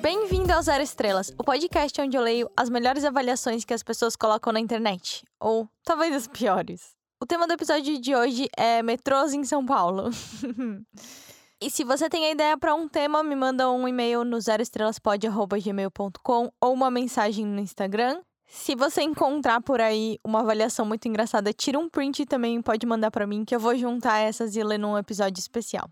Bem-vindo ao Zero Estrelas, o podcast onde eu leio as melhores avaliações que as pessoas colocam na internet. Ou talvez as piores. O tema do episódio de hoje é metrôs em São Paulo. e se você tem a ideia para um tema, me manda um e-mail no zeroestrelaspod.gmail.com ou uma mensagem no Instagram. Se você encontrar por aí uma avaliação muito engraçada, tira um print e também pode mandar para mim, que eu vou juntar essas e ler num episódio especial.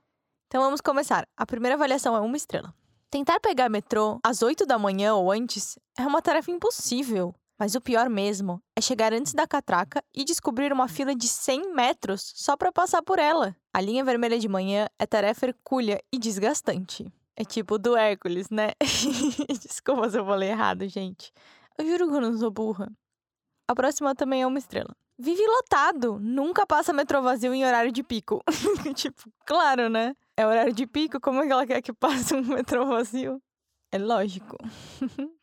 Então vamos começar. A primeira avaliação é uma estrela. Tentar pegar metrô às 8 da manhã ou antes é uma tarefa impossível. Mas o pior mesmo é chegar antes da catraca e descobrir uma fila de 100 metros só para passar por ela. A linha vermelha de manhã é tarefa hercúlea e desgastante. É tipo do Hércules, né? Desculpa se eu falei errado, gente. Eu juro que eu não sou burra. A próxima também é uma estrela. Vive lotado, nunca passa metrô vazio em horário de pico. tipo, claro, né? É horário de pico, como é que ela quer que passe um metrô vazio? É lógico.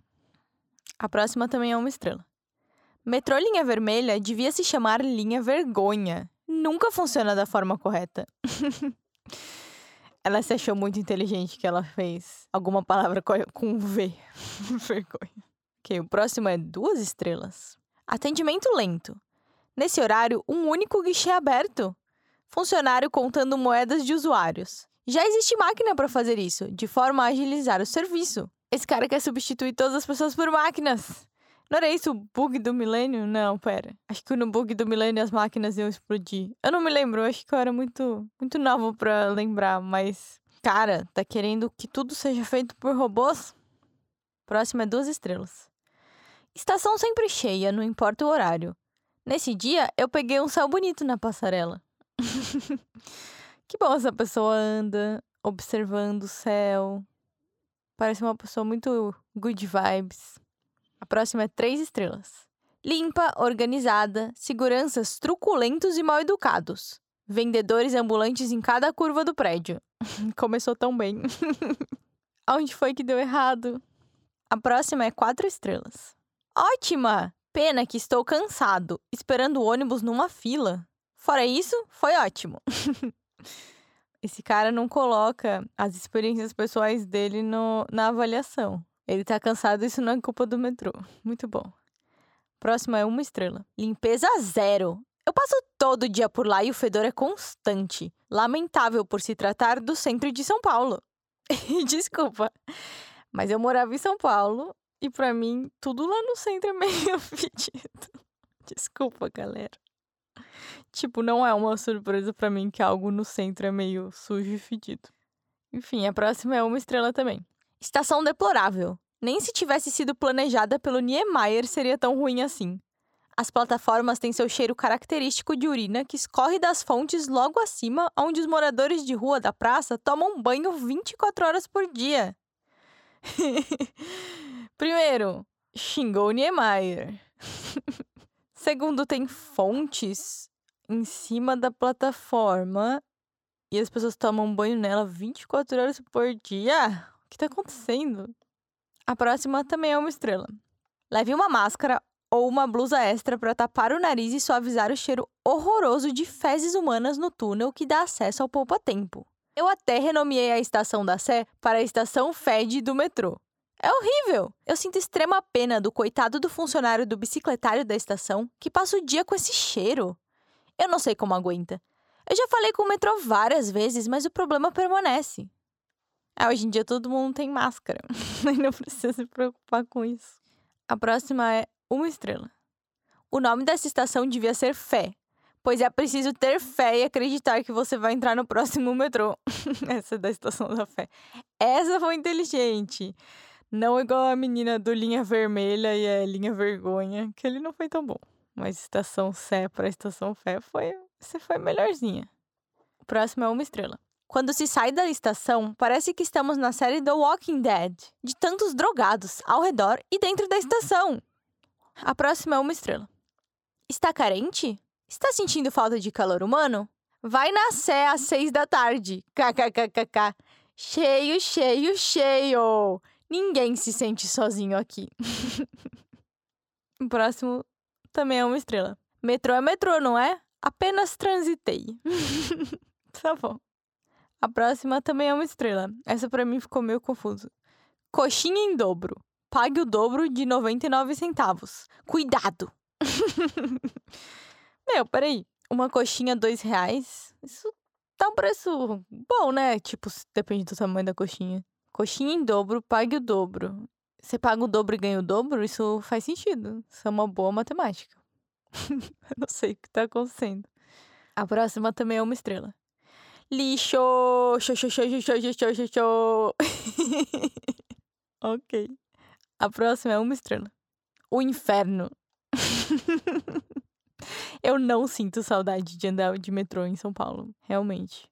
A próxima também é uma estrela. Metrô linha vermelha devia se chamar linha vergonha. Nunca funciona da forma correta. ela se achou muito inteligente que ela fez alguma palavra com V. vergonha. Ok, o próximo é duas estrelas. Atendimento lento. Nesse horário, um único guichê aberto funcionário contando moedas de usuários. Já existe máquina para fazer isso, de forma a agilizar o serviço. Esse cara quer substituir todas as pessoas por máquinas. Não era isso o bug do milênio? Não, pera. Acho que no bug do milênio as máquinas iam explodir. Eu não me lembro, acho que eu era muito, muito novo para lembrar, mas. Cara, tá querendo que tudo seja feito por robôs? Próximo é duas estrelas. Estação sempre cheia, não importa o horário. Nesse dia, eu peguei um céu bonito na passarela. que bom essa pessoa anda observando o céu. Parece uma pessoa muito good vibes. A próxima é três estrelas. Limpa, organizada, seguranças truculentos e mal educados. Vendedores ambulantes em cada curva do prédio. Começou tão bem. Aonde foi que deu errado? A próxima é quatro estrelas. Ótima! Pena que estou cansado, esperando o ônibus numa fila. Fora isso, foi ótimo. Esse cara não coloca as experiências pessoais dele no, na avaliação. Ele tá cansado, isso não é culpa do metrô. Muito bom. Próxima é uma estrela. Limpeza zero. Eu passo todo dia por lá e o fedor é constante. Lamentável por se tratar do centro de São Paulo. Desculpa, mas eu morava em São Paulo e para mim tudo lá no centro é meio fedido. Desculpa, galera. Tipo, não é uma surpresa para mim que algo no centro é meio sujo e fedido. Enfim, a próxima é uma estrela também. Estação deplorável. Nem se tivesse sido planejada pelo Niemeyer seria tão ruim assim. As plataformas têm seu cheiro característico de urina que escorre das fontes logo acima, onde os moradores de rua da praça tomam banho 24 horas por dia. Primeiro, xingou Niemeyer. Segundo, tem fontes em cima da plataforma e as pessoas tomam banho nela 24 horas por dia. O que tá acontecendo? A próxima também é uma estrela. Leve uma máscara ou uma blusa extra para tapar o nariz e suavizar o cheiro horroroso de fezes humanas no túnel que dá acesso ao poupa-tempo. Eu até renomeei a estação da Sé para a estação Fed do metrô. É horrível! Eu sinto extrema pena do coitado do funcionário do bicicletário da estação que passa o dia com esse cheiro. Eu não sei como aguenta. Eu já falei com o metrô várias vezes, mas o problema permanece. É, hoje em dia todo mundo tem máscara. não precisa se preocupar com isso. A próxima é uma estrela. O nome dessa estação devia ser Fé, pois é preciso ter fé e acreditar que você vai entrar no próximo metrô. Essa é da estação da fé. Essa foi inteligente. Não igual a menina do Linha Vermelha e a Linha Vergonha, que ele não foi tão bom. Mas Estação Sé para Estação Fé foi. Você foi melhorzinha. O próximo é uma estrela. Quando se sai da estação, parece que estamos na série The Walking Dead, de tantos drogados ao redor e dentro da estação. A próxima é uma estrela. Está carente? Está sentindo falta de calor humano? Vai na Sé às seis da tarde. KKKKK. Cheio, cheio, cheio. Ninguém se sente sozinho aqui. o próximo também é uma estrela. Metrô é metrô, não é? Apenas transitei. tá bom. A próxima também é uma estrela. Essa para mim ficou meio confuso. Coxinha em dobro. Pague o dobro de 99 centavos. Cuidado! Meu, peraí. Uma coxinha, dois reais? Isso tá um preço bom, né? Tipo, depende do tamanho da coxinha. Coxinha em dobro, pague o dobro. Você paga o dobro e ganha o dobro? Isso faz sentido. Isso é uma boa matemática. Não sei o que tá acontecendo. A próxima também é uma estrela. Lixo! Show, show, show, show, show, show, show. ok. A próxima é uma estrela. O inferno. Eu não sinto saudade de andar de metrô em São Paulo, realmente.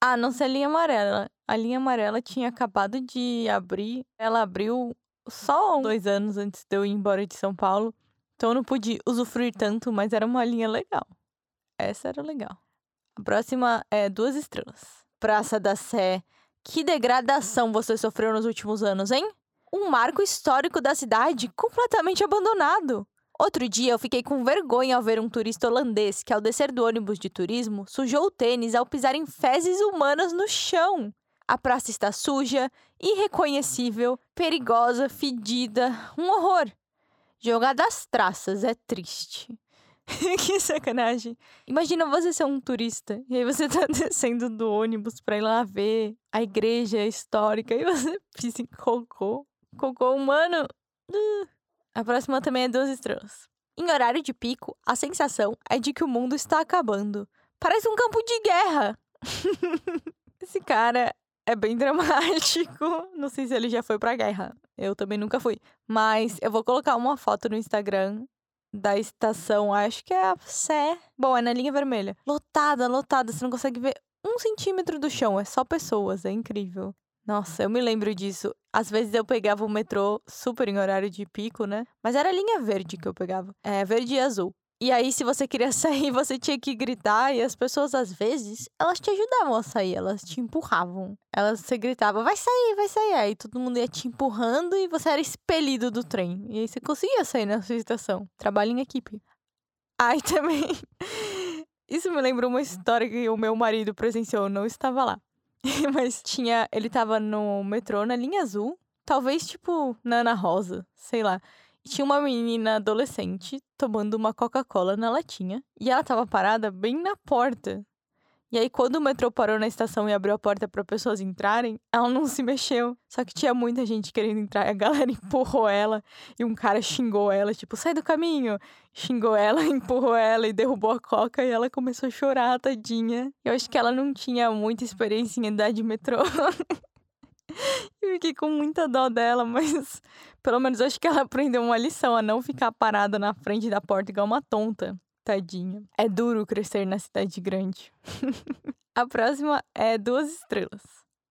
Ah, não sei a linha amarela. A linha amarela tinha acabado de abrir. Ela abriu só dois anos antes de eu ir embora de São Paulo. Então eu não pude usufruir tanto, mas era uma linha legal. Essa era legal. A próxima é duas estrelas. Praça da Sé. Que degradação você sofreu nos últimos anos, hein? Um marco histórico da cidade completamente abandonado. Outro dia eu fiquei com vergonha ao ver um turista holandês que, ao descer do ônibus de turismo, sujou o tênis ao pisar em fezes humanas no chão. A praça está suja, irreconhecível, perigosa, fedida, um horror. Jogada às traças, é triste. que sacanagem. Imagina você ser um turista e aí você tá descendo do ônibus pra ir lá ver a igreja histórica e você pisa em cocô. Cocô humano. Uh. A próxima também é duas estrelas. Em horário de pico, a sensação é de que o mundo está acabando. Parece um campo de guerra. Esse cara é bem dramático. Não sei se ele já foi pra guerra. Eu também nunca fui. Mas eu vou colocar uma foto no Instagram da estação, acho que é a Sé. Bom, é na linha vermelha. Lotada, lotada. Você não consegue ver um centímetro do chão. É só pessoas. É incrível. Nossa, eu me lembro disso. Às vezes eu pegava o metrô super em horário de pico, né? Mas era a linha verde que eu pegava. É, verde e azul. E aí, se você queria sair, você tinha que gritar, e as pessoas, às vezes, elas te ajudavam a sair, elas te empurravam. Elas você gritava, vai sair, vai sair. Aí todo mundo ia te empurrando e você era expelido do trem. E aí você conseguia sair na sua estação. Trabalho em equipe. Aí também. Isso me lembra uma história que o meu marido presenciou, não estava lá. Mas tinha. Ele tava no metrô na linha azul. Talvez, tipo, na Ana Rosa, sei lá. Tinha uma menina adolescente tomando uma Coca-Cola na latinha. E ela tava parada bem na porta. E aí, quando o metrô parou na estação e abriu a porta para pessoas entrarem, ela não se mexeu. Só que tinha muita gente querendo entrar e a galera empurrou ela. E um cara xingou ela, tipo, sai do caminho. Xingou ela, empurrou ela e derrubou a coca. E ela começou a chorar, tadinha. Eu acho que ela não tinha muita experiência em andar de metrô. Eu fiquei com muita dó dela, mas pelo menos acho que ela aprendeu uma lição a não ficar parada na frente da porta igual uma tonta. Tadinha. É duro crescer na cidade grande. a próxima é duas estrelas.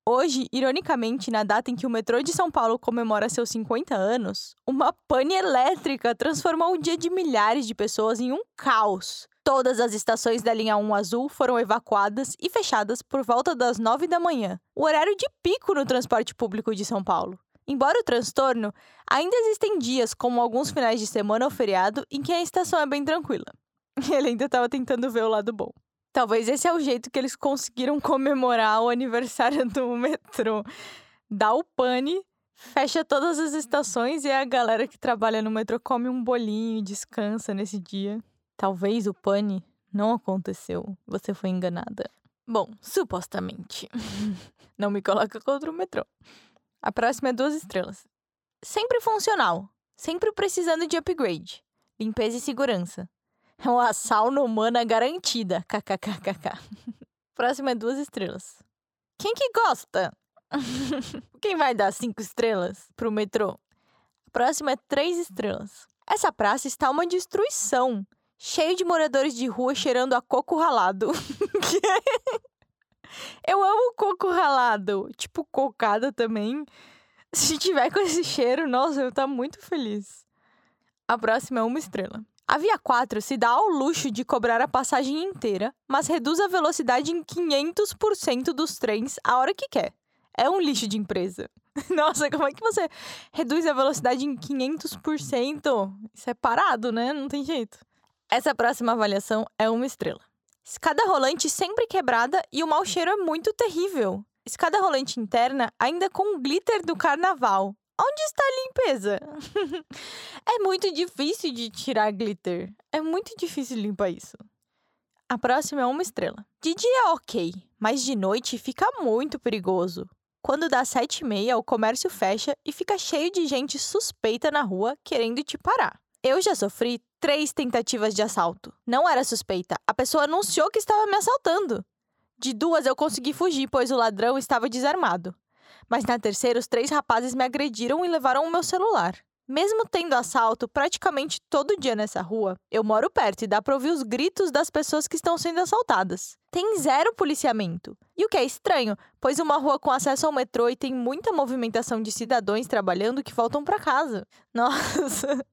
Hoje, ironicamente, na data em que o metrô de São Paulo comemora seus 50 anos, uma pane elétrica transformou o dia de milhares de pessoas em um caos. Todas as estações da linha 1 azul foram evacuadas e fechadas por volta das 9 da manhã, o horário de pico no transporte público de São Paulo. Embora o transtorno, ainda existem dias, como alguns finais de semana ou feriado, em que a estação é bem tranquila. Ele ainda estava tentando ver o lado bom. Talvez esse é o jeito que eles conseguiram comemorar o aniversário do metrô. Dá o pane, fecha todas as estações e a galera que trabalha no metrô come um bolinho e descansa nesse dia. Talvez o pane não aconteceu. Você foi enganada. Bom, supostamente. não me coloca contra o metrô. A próxima é duas estrelas. Sempre funcional. Sempre precisando de upgrade. Limpeza e segurança. É uma sauna humana garantida. KKKKK. Próximo é duas estrelas. Quem que gosta? Quem vai dar cinco estrelas pro metrô? Próximo é três estrelas. Essa praça está uma destruição. Cheio de moradores de rua cheirando a coco ralado. Eu amo coco ralado. Tipo, cocada também. Se tiver com esse cheiro, nossa, eu tá muito feliz. A próxima é uma estrela. A Via 4 se dá ao luxo de cobrar a passagem inteira, mas reduz a velocidade em 500% dos trens a hora que quer. é um lixo de empresa. Nossa, como é que você reduz a velocidade em 500%? Isso é parado, né? Não tem jeito. Essa próxima avaliação é uma estrela. Escada rolante sempre quebrada e o mau cheiro é muito terrível. Escada rolante interna ainda com glitter do carnaval. Onde está a limpeza? é muito difícil de tirar glitter. É muito difícil limpar isso. A próxima é uma estrela. De dia é ok, mas de noite fica muito perigoso. Quando dá sete e meia, o comércio fecha e fica cheio de gente suspeita na rua querendo te parar. Eu já sofri três tentativas de assalto. Não era suspeita, a pessoa anunciou que estava me assaltando. De duas eu consegui fugir, pois o ladrão estava desarmado. Mas na terceira, os três rapazes me agrediram e levaram o meu celular. Mesmo tendo assalto praticamente todo dia nessa rua, eu moro perto e dá pra ouvir os gritos das pessoas que estão sendo assaltadas. Tem zero policiamento. E o que é estranho, pois uma rua com acesso ao metrô e tem muita movimentação de cidadãos trabalhando que voltam para casa. Nossa.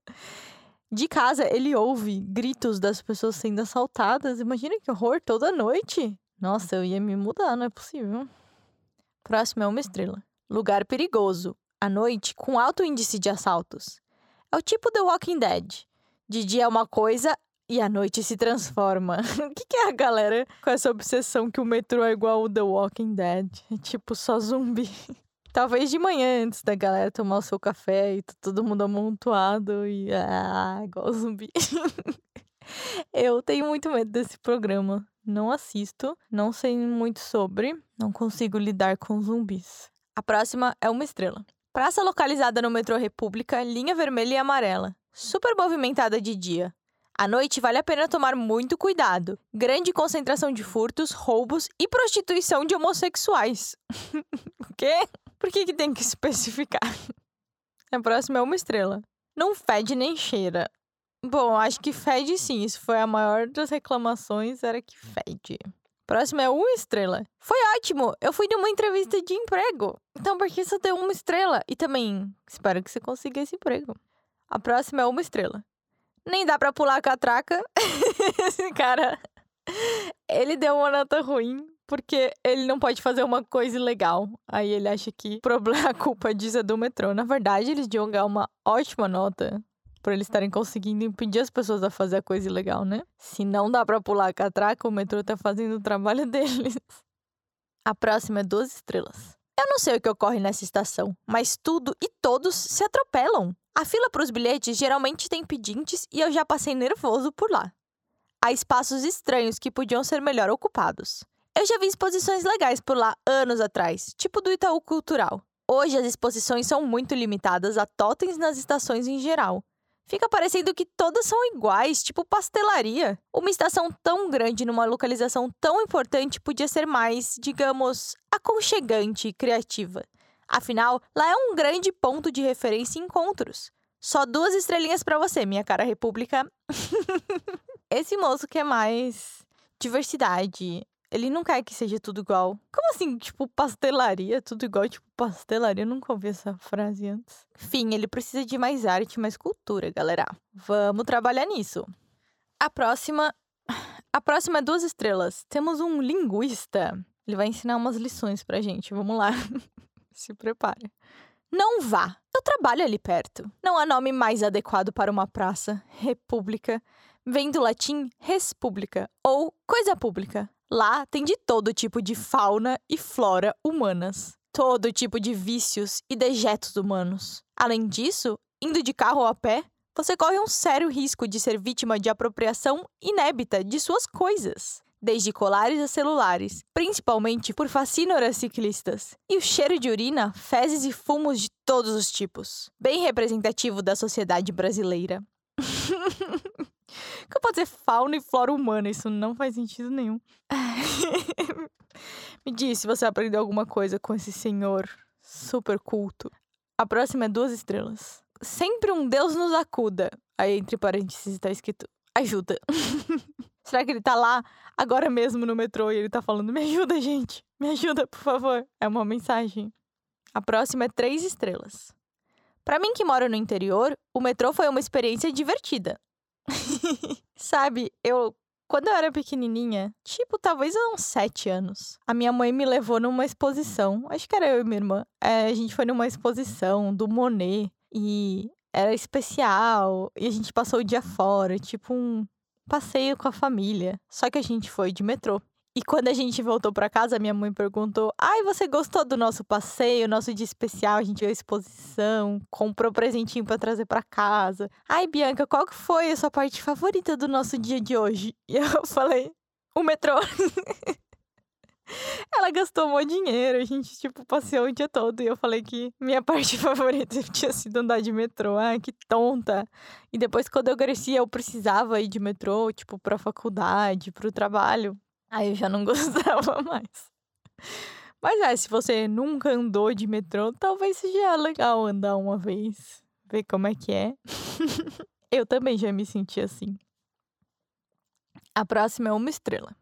De casa, ele ouve gritos das pessoas sendo assaltadas. Imagina que horror toda noite. Nossa, eu ia me mudar, não é possível. Próximo é uma estrela. Lugar perigoso à noite com alto índice de assaltos. É o tipo The Walking Dead. De dia é uma coisa e à noite se transforma. o que, que é a galera com essa obsessão que o metrô é igual o The Walking Dead? É tipo só zumbi. Talvez de manhã, antes da galera tomar o seu café e tá todo mundo amontoado e ah, igual zumbi. Eu tenho muito medo desse programa. Não assisto, não sei muito sobre, não consigo lidar com zumbis. A próxima é uma estrela. Praça localizada no metrô República, linha vermelha e amarela. Super movimentada de dia. À noite vale a pena tomar muito cuidado. Grande concentração de furtos, roubos e prostituição de homossexuais. o quê? Por que, que tem que especificar? A próxima é uma estrela. Não fede nem cheira. Bom, acho que fede sim. Isso foi a maior das reclamações, era que fede. Próximo é uma estrela. Foi ótimo! Eu fui de uma entrevista de emprego. Então, por que só deu uma estrela? E também, espero que você consiga esse emprego. A próxima é uma estrela. Nem dá pra pular a catraca. esse cara. Ele deu uma nota ruim porque ele não pode fazer uma coisa ilegal. Aí ele acha que a culpa disso é do metrô. Na verdade, eles deviam ganhar uma ótima nota por eles estarem conseguindo impedir as pessoas a fazer a coisa ilegal, né? Se não dá para pular a catraca, o metrô tá fazendo o trabalho deles. A próxima é duas estrelas. Eu não sei o que ocorre nessa estação, mas tudo e todos se atropelam. A fila para os bilhetes geralmente tem pedintes e eu já passei nervoso por lá. Há espaços estranhos que podiam ser melhor ocupados. Eu já vi exposições legais por lá anos atrás, tipo do Itaú Cultural. Hoje as exposições são muito limitadas a totens nas estações em geral, Fica parecendo que todas são iguais, tipo pastelaria. Uma estação tão grande numa localização tão importante podia ser mais, digamos, aconchegante e criativa. Afinal, lá é um grande ponto de referência e encontros. Só duas estrelinhas para você, minha cara república. Esse moço quer mais diversidade, ele não quer que seja tudo igual. Como assim, tipo, pastelaria, tudo igual? Tipo, pastelaria, eu nunca ouvi essa frase antes. Enfim, ele precisa de mais arte, mais cultura, galera. Vamos trabalhar nisso. A próxima. A próxima é duas estrelas. Temos um linguista. Ele vai ensinar umas lições pra gente. Vamos lá. Se prepare. Não vá. Eu trabalho ali perto. Não há nome mais adequado para uma praça. República. Vem do latim res pública ou coisa pública. Lá tem de todo tipo de fauna e flora humanas, todo tipo de vícios e dejetos humanos. Além disso, indo de carro ou a pé, você corre um sério risco de ser vítima de apropriação inébita de suas coisas, desde colares a celulares, principalmente por fascínoras ciclistas, e o cheiro de urina, fezes e fumos de todos os tipos, bem representativo da sociedade brasileira. Como pode ser fauna e flora humana? Isso não faz sentido nenhum. Me diz se você aprendeu alguma coisa com esse senhor super culto. A próxima é duas estrelas. Sempre um Deus nos acuda. Aí, entre parênteses, tá escrito ajuda. Será que ele tá lá agora mesmo no metrô e ele tá falando: me ajuda, gente, me ajuda, por favor? É uma mensagem. A próxima é três estrelas. Para mim que moro no interior, o metrô foi uma experiência divertida. Sabe, eu Quando eu era pequenininha, tipo, talvez uns sete anos, a minha mãe me levou numa exposição. Acho que era eu e minha irmã. É, a gente foi numa exposição do Monet e era especial. E a gente passou o dia fora, tipo um passeio com a família. Só que a gente foi de metrô. E quando a gente voltou para casa, minha mãe perguntou: Ai, você gostou do nosso passeio, nosso dia especial? A gente viu a exposição, comprou presentinho para trazer para casa. Ai, Bianca, qual que foi a sua parte favorita do nosso dia de hoje? E eu falei: O metrô. Ela gastou um dinheiro, a gente, tipo, passeou o dia todo. E eu falei que minha parte favorita tinha sido andar de metrô. Ai, que tonta. E depois, quando eu cresci, eu precisava ir de metrô, tipo, pra faculdade, pro trabalho. Aí eu já não gostava mais. Mas é, se você nunca andou de metrô, talvez seja legal andar uma vez, ver como é que é. eu também já me senti assim. A próxima é uma estrela.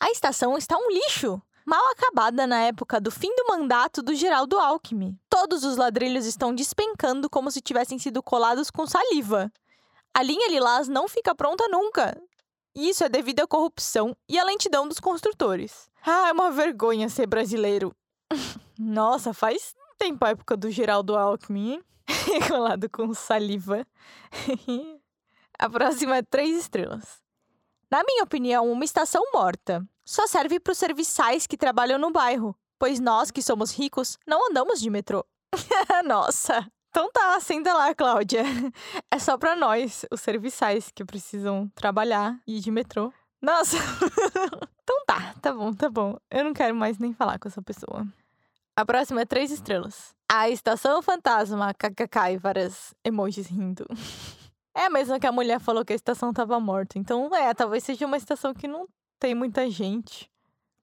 A estação está um lixo, mal acabada na época do fim do mandato do Geraldo Alckmin. Todos os ladrilhos estão despencando como se tivessem sido colados com saliva. A linha lilás não fica pronta nunca. Isso é devido à corrupção e à lentidão dos construtores. Ah, é uma vergonha ser brasileiro. Nossa, faz tempo a época do Geraldo Alckmin, colado com saliva. a próxima é três estrelas. Na minha opinião, uma estação morta. Só serve para os serviçais que trabalham no bairro, pois nós que somos ricos não andamos de metrô. Nossa! Então tá, senta lá, Cláudia. É só pra nós, os serviçais que precisam trabalhar e ir de metrô. Nossa! então tá, tá bom, tá bom. Eu não quero mais nem falar com essa pessoa. A próxima é três estrelas. A Estação Fantasma, kkk, e várias emojis rindo. É a mesma que a mulher falou que a estação tava morta. Então, é, talvez seja uma estação que não tem muita gente.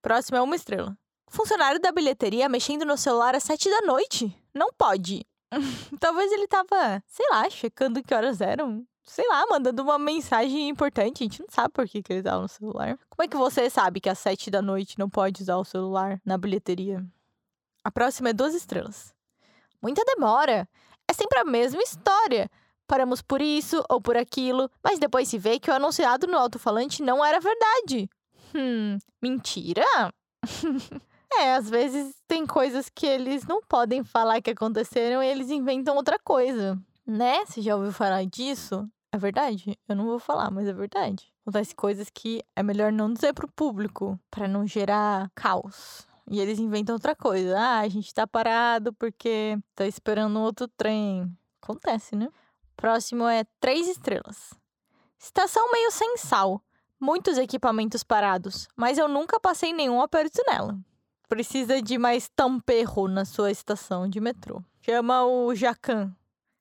Próxima é uma estrela. Funcionário da bilheteria mexendo no celular às sete da noite. Não pode. Talvez ele tava, sei lá, checando que horas eram. Sei lá, mandando uma mensagem importante. A gente não sabe por que, que ele tava no celular. Como é que você sabe que às sete da noite não pode usar o celular na bilheteria? A próxima é duas estrelas. Muita demora. É sempre a mesma história. Paramos por isso ou por aquilo, mas depois se vê que o anunciado no alto-falante não era verdade. Hum, mentira? É, às vezes tem coisas que eles não podem falar que aconteceram e eles inventam outra coisa, né? Você já ouviu falar disso? É verdade? Eu não vou falar, mas é verdade. Acontece coisas que é melhor não dizer pro público, para não gerar caos. E eles inventam outra coisa. Ah, a gente tá parado porque tá esperando outro trem. Acontece, né? Próximo é três estrelas. Estação meio sem sal. Muitos equipamentos parados, mas eu nunca passei nenhum aperto nela precisa de mais tamperro na sua estação de metrô. Chama o Jacan.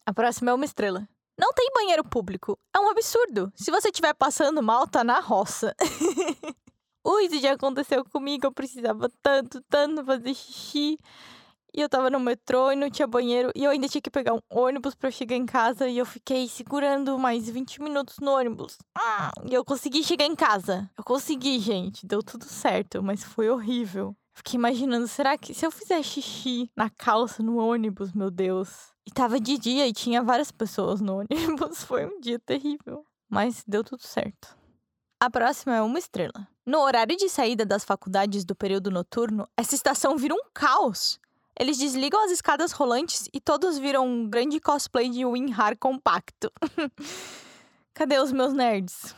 A próxima é uma estrela. Não tem banheiro público. É um absurdo. Se você estiver passando mal, tá na roça. Ui, isso já aconteceu comigo. Eu precisava tanto, tanto fazer xixi. E eu tava no metrô e não tinha banheiro. E eu ainda tinha que pegar um ônibus para chegar em casa. E eu fiquei segurando mais 20 minutos no ônibus. Ah, e eu consegui chegar em casa. Eu consegui, gente. Deu tudo certo, mas foi horrível. Fiquei imaginando, será que se eu fizer xixi na calça no ônibus, meu Deus? E tava de dia e tinha várias pessoas no ônibus. Foi um dia terrível. Mas deu tudo certo. A próxima é uma estrela. No horário de saída das faculdades do período noturno, essa estação vira um caos. Eles desligam as escadas rolantes e todos viram um grande cosplay de WinRAR compacto. Cadê os meus nerds?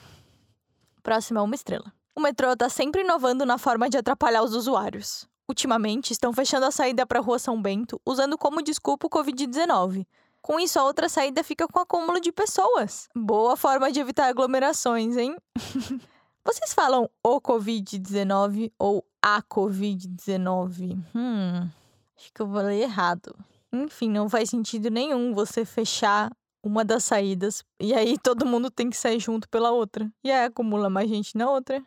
Próxima é uma estrela. O metrô está sempre inovando na forma de atrapalhar os usuários. Ultimamente, estão fechando a saída para a Rua São Bento, usando como desculpa o Covid-19. Com isso, a outra saída fica com acúmulo de pessoas. Boa forma de evitar aglomerações, hein? Vocês falam o Covid-19 ou a Covid-19? Hum, acho que eu falei errado. Enfim, não faz sentido nenhum você fechar uma das saídas e aí todo mundo tem que sair junto pela outra. E aí acumula mais gente na outra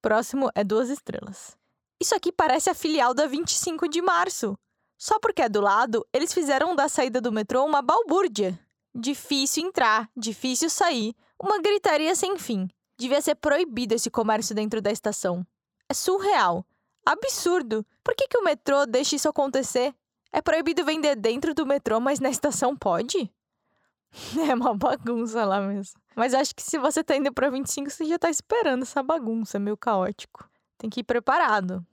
próximo é duas estrelas. Isso aqui parece a filial da 25 de março. Só porque é do lado, eles fizeram da saída do metrô uma balbúrdia. Difícil entrar, difícil sair, uma gritaria sem fim. Devia ser proibido esse comércio dentro da estação. É surreal. Absurdo. Por que, que o metrô deixa isso acontecer? É proibido vender dentro do metrô, mas na estação pode? É uma bagunça lá mesmo. Mas acho que se você tá indo pra 25, você já tá esperando essa bagunça, é meio caótico. Tem que ir preparado.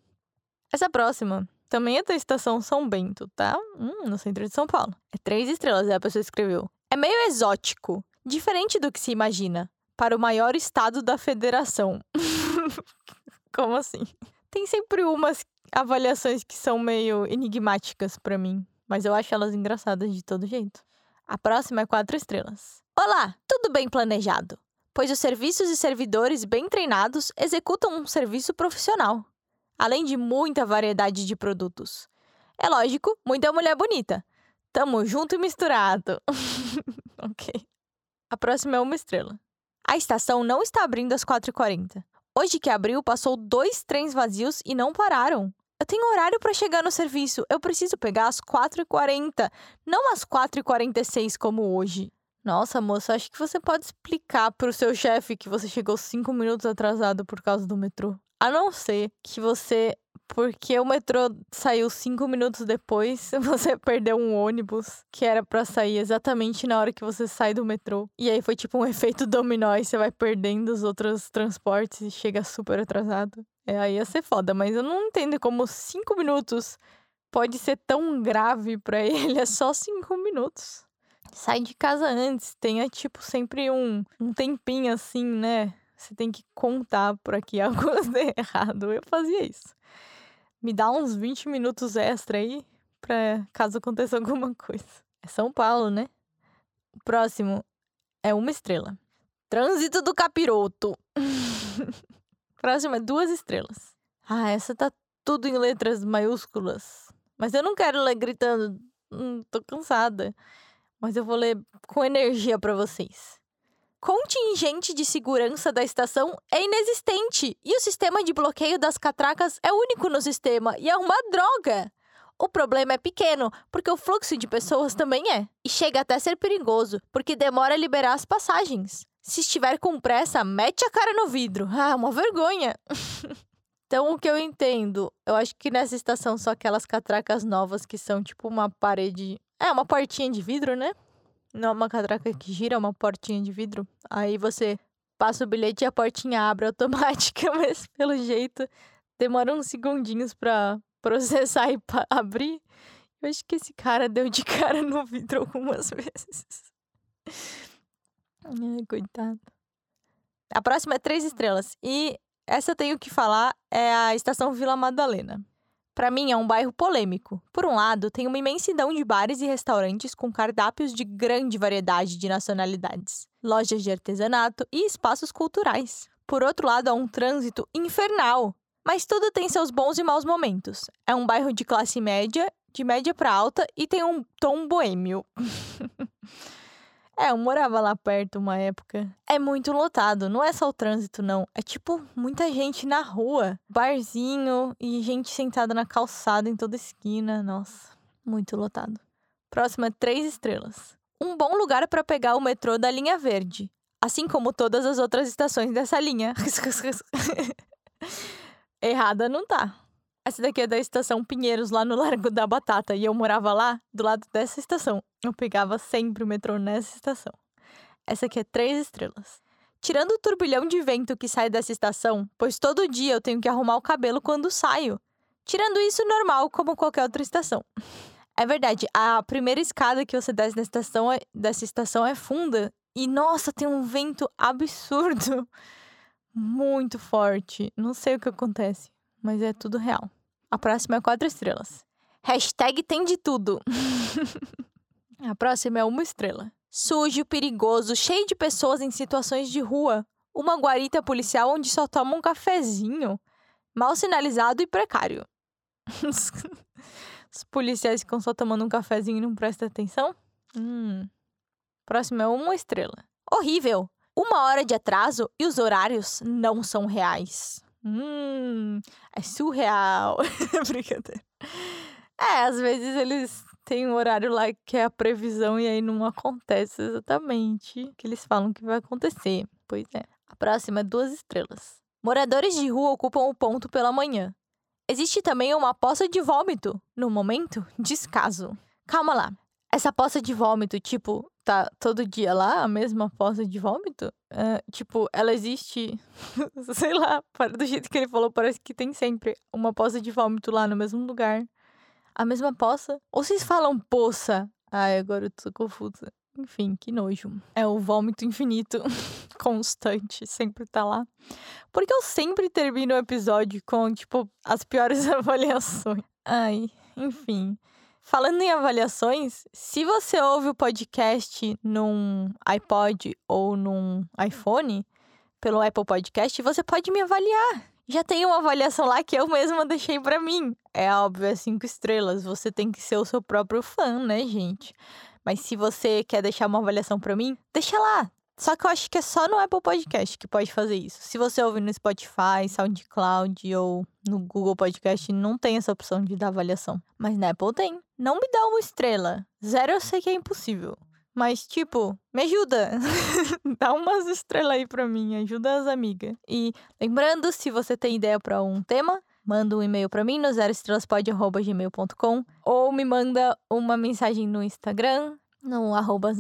Essa próxima também é da estação São Bento, tá? Hum, no centro de São Paulo. É três estrelas, é a pessoa escreveu. É meio exótico, diferente do que se imagina, para o maior estado da federação. Como assim? Tem sempre umas avaliações que são meio enigmáticas para mim, mas eu acho elas engraçadas de todo jeito. A próxima é quatro estrelas. Olá, tudo bem planejado, pois os serviços e servidores bem treinados executam um serviço profissional, além de muita variedade de produtos. É lógico, muita mulher bonita. Tamo junto e misturado. ok. A próxima é uma estrela. A estação não está abrindo às 4h40. Hoje que abriu, passou dois trens vazios e não pararam. Eu tenho horário para chegar no serviço. Eu preciso pegar às 4h40, não às 4h46 como hoje. Nossa, moça, acho que você pode explicar pro seu chefe que você chegou cinco minutos atrasado por causa do metrô. A não ser que você porque o metrô saiu cinco minutos depois, você perdeu um ônibus que era para sair exatamente na hora que você sai do metrô. E aí foi tipo um efeito dominó e você vai perdendo os outros transportes e chega super atrasado. É, aí ia ser foda, mas eu não entendo como cinco minutos pode ser tão grave para ele. É só cinco minutos. Sai de casa antes, tenha tipo sempre um, um tempinho assim, né? Você tem que contar por aqui algo de errado. Eu fazia isso me dá uns 20 minutos extra aí, pra caso aconteça alguma coisa. É São Paulo, né? O próximo é uma estrela. Trânsito do Capiroto. Próximo é duas estrelas. Ah, essa tá tudo em letras maiúsculas. Mas eu não quero ler gritando. Hum, tô cansada. Mas eu vou ler com energia para vocês contingente de segurança da estação é inexistente e o sistema de bloqueio das catracas é único no sistema e é uma droga. O problema é pequeno, porque o fluxo de pessoas também é. E chega até a ser perigoso, porque demora a liberar as passagens. Se estiver com pressa, mete a cara no vidro. Ah, uma vergonha. então, o que eu entendo, eu acho que nessa estação são aquelas catracas novas que são tipo uma parede. É, uma portinha de vidro, né? Não é uma catraca que gira, é uma portinha de vidro. Aí você passa o bilhete e a portinha abre automática, mas pelo jeito demora uns segundinhos pra processar e abrir. Eu acho que esse cara deu de cara no vidro algumas vezes. Ai, coitado. A próxima é três estrelas. E essa eu tenho que falar é a Estação Vila Madalena. Para mim, é um bairro polêmico. Por um lado, tem uma imensidão de bares e restaurantes com cardápios de grande variedade de nacionalidades, lojas de artesanato e espaços culturais. Por outro lado, há um trânsito infernal. Mas tudo tem seus bons e maus momentos. É um bairro de classe média, de média para alta e tem um tom boêmio. É, eu morava lá perto uma época. É muito lotado, não é só o trânsito, não. É tipo muita gente na rua, barzinho e gente sentada na calçada em toda esquina. Nossa, muito lotado. Próxima, três estrelas. Um bom lugar para pegar o metrô da linha verde, assim como todas as outras estações dessa linha. Errada não tá. Essa daqui é da estação Pinheiros, lá no Largo da Batata. E eu morava lá, do lado dessa estação. Eu pegava sempre o metrô nessa estação. Essa aqui é três estrelas. Tirando o turbilhão de vento que sai dessa estação, pois todo dia eu tenho que arrumar o cabelo quando saio. Tirando isso, normal, como qualquer outra estação. É verdade, a primeira escada que você desce na estação, é, dessa estação é funda. E nossa, tem um vento absurdo. Muito forte. Não sei o que acontece mas é tudo real. A próxima é quatro estrelas. Hashtag tem de tudo. a próxima é uma estrela. Sujo, perigoso, cheio de pessoas em situações de rua. Uma guarita policial onde só toma um cafezinho. Mal sinalizado e precário. Os policiais ficam só tomando um cafezinho e não prestam atenção? Hum. Próximo é uma estrela. Horrível! Uma hora de atraso e os horários não são reais. Hum, é surreal. Brincadeira. É, às vezes eles têm um horário lá que é a previsão e aí não acontece exatamente o que eles falam que vai acontecer. Pois é. A próxima é duas estrelas. Moradores de rua ocupam o ponto pela manhã. Existe também uma poça de vômito. No momento, descaso. Calma lá. essa poça de vômito, tipo, tá todo dia lá, a mesma poça de vômito? Uh, tipo, ela existe, sei lá, do jeito que ele falou, parece que tem sempre uma poça de vômito lá no mesmo lugar. A mesma poça? Ou vocês falam poça? Ai, agora eu tô confusa. Enfim, que nojo. É o vômito infinito, constante, sempre tá lá. Porque eu sempre termino o episódio com, tipo, as piores avaliações. Ai, enfim. Falando em avaliações, se você ouve o podcast num iPod ou num iPhone, pelo Apple Podcast, você pode me avaliar. Já tem uma avaliação lá que eu mesma deixei para mim. É óbvio, é cinco estrelas. Você tem que ser o seu próprio fã, né, gente? Mas se você quer deixar uma avaliação para mim, deixa lá. Só que eu acho que é só no Apple Podcast que pode fazer isso. Se você ouvir no Spotify, SoundCloud ou no Google Podcast, não tem essa opção de dar avaliação. Mas na Apple tem. Não me dá uma estrela. Zero eu sei que é impossível. Mas, tipo, me ajuda. Dá umas estrelas aí pra mim, ajuda as amigas. E lembrando, se você tem ideia para um tema, manda um e-mail para mim no zeroestrelaspod.gmail.com ou me manda uma mensagem no Instagram, no arroba.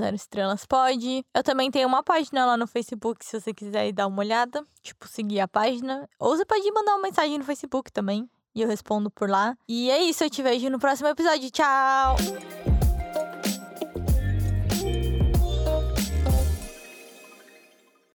Eu também tenho uma página lá no Facebook, se você quiser ir dar uma olhada, tipo, seguir a página. Ou você pode mandar uma mensagem no Facebook também, e eu respondo por lá. E é isso, eu te vejo no próximo episódio. Tchau!